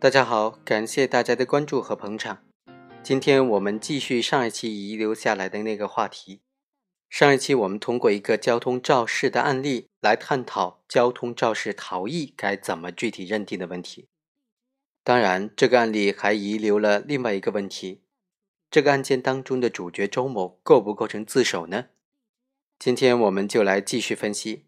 大家好，感谢大家的关注和捧场。今天我们继续上一期遗留下来的那个话题。上一期我们通过一个交通肇事的案例来探讨交通肇事逃逸该怎么具体认定的问题。当然，这个案例还遗留了另外一个问题：这个案件当中的主角周某构不构成自首呢？今天我们就来继续分析。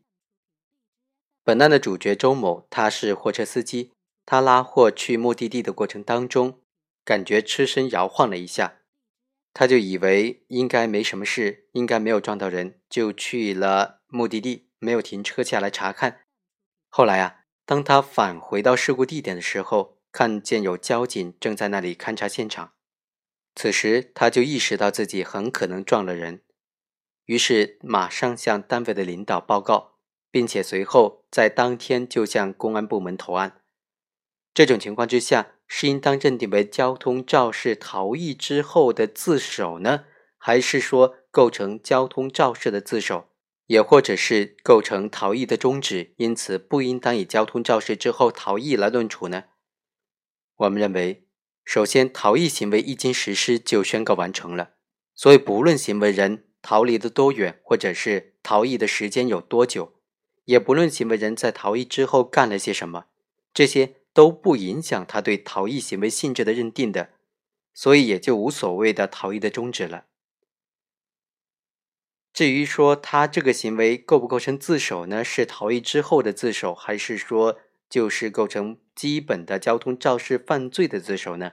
本案的主角周某，他是货车司机。他拉货去目的地的过程当中，感觉车身摇晃了一下，他就以为应该没什么事，应该没有撞到人，就去了目的地，没有停车下来查看。后来啊，当他返回到事故地点的时候，看见有交警正在那里勘察现场，此时他就意识到自己很可能撞了人，于是马上向单位的领导报告，并且随后在当天就向公安部门投案。这种情况之下，是应当认定为交通肇事逃逸之后的自首呢，还是说构成交通肇事的自首，也或者是构成逃逸的终止，因此不应当以交通肇事之后逃逸来论处呢？我们认为，首先，逃逸行为一经实施就宣告完成了，所以不论行为人逃离的多远，或者是逃逸的时间有多久，也不论行为人在逃逸之后干了些什么，这些。都不影响他对逃逸行为性质的认定的，所以也就无所谓的逃逸的终止了。至于说他这个行为构不构成自首呢？是逃逸之后的自首，还是说就是构成基本的交通肇事犯罪的自首呢？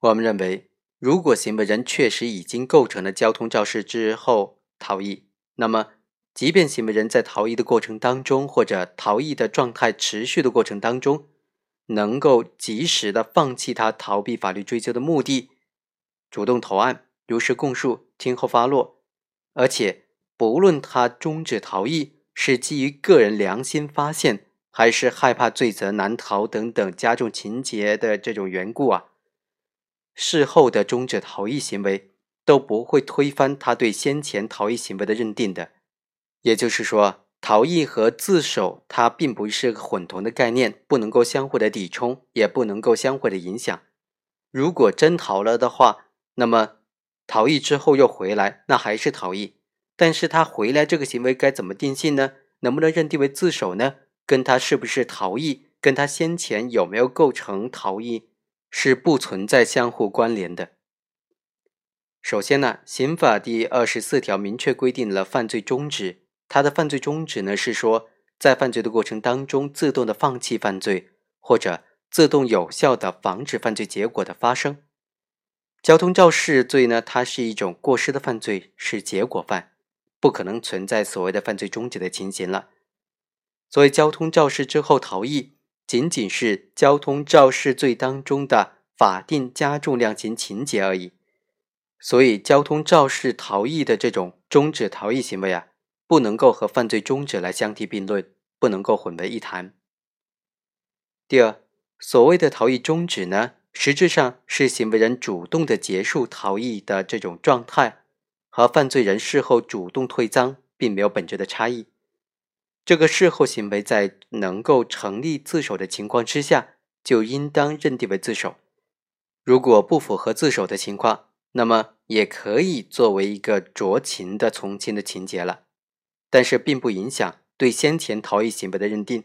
我们认为，如果行为人确实已经构成了交通肇事之后逃逸，那么。即便行为人在逃逸的过程当中，或者逃逸的状态持续的过程当中，能够及时的放弃他逃避法律追究的目的，主动投案，如实供述，听候发落，而且不论他终止逃逸是基于个人良心发现，还是害怕罪责难逃等等加重情节的这种缘故啊，事后的终止逃逸行为都不会推翻他对先前逃逸行为的认定的。也就是说，逃逸和自首它并不是混同的概念，不能够相互的抵冲，也不能够相互的影响。如果真逃了的话，那么逃逸之后又回来，那还是逃逸。但是他回来这个行为该怎么定性呢？能不能认定为自首呢？跟他是不是逃逸，跟他先前有没有构成逃逸，是不存在相互关联的。首先呢，刑法第二十四条明确规定了犯罪终止。他的犯罪终止呢，是说在犯罪的过程当中自动的放弃犯罪，或者自动有效的防止犯罪结果的发生。交通肇事罪呢，它是一种过失的犯罪，是结果犯，不可能存在所谓的犯罪终止的情形了。所以，交通肇事之后逃逸，仅仅是交通肇事罪当中的法定加重量刑情节而已。所以，交通肇事逃逸的这种终止逃逸行为啊。不能够和犯罪终止来相提并论，不能够混为一谈。第二，所谓的逃逸终止呢，实质上是行为人主动的结束逃逸的这种状态，和犯罪人事后主动退赃并没有本质的差异。这个事后行为在能够成立自首的情况之下，就应当认定为自首。如果不符合自首的情况，那么也可以作为一个酌情的从轻的情节了。但是并不影响对先前逃逸行为的认定。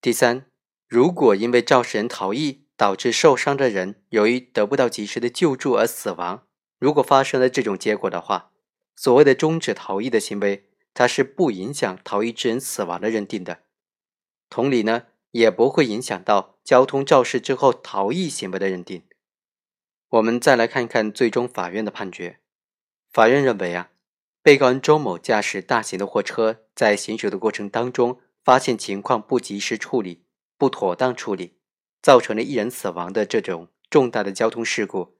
第三，如果因为肇事人逃逸导致受伤的人由于得不到及时的救助而死亡，如果发生了这种结果的话，所谓的终止逃逸的行为，它是不影响逃逸之人死亡的认定的。同理呢，也不会影响到交通肇事之后逃逸行为的认定。我们再来看看最终法院的判决，法院认为啊。被告人周某驾驶大型的货车，在行驶的过程当中，发现情况不及时处理、不妥当处理，造成了一人死亡的这种重大的交通事故，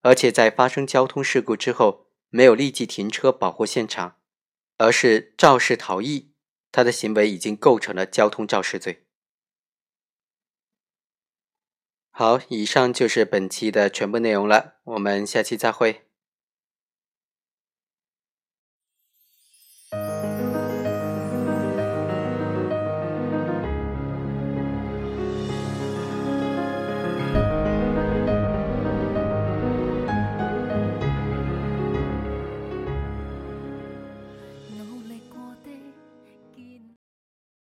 而且在发生交通事故之后，没有立即停车保护现场，而是肇事逃逸，他的行为已经构成了交通肇事罪。好，以上就是本期的全部内容了，我们下期再会。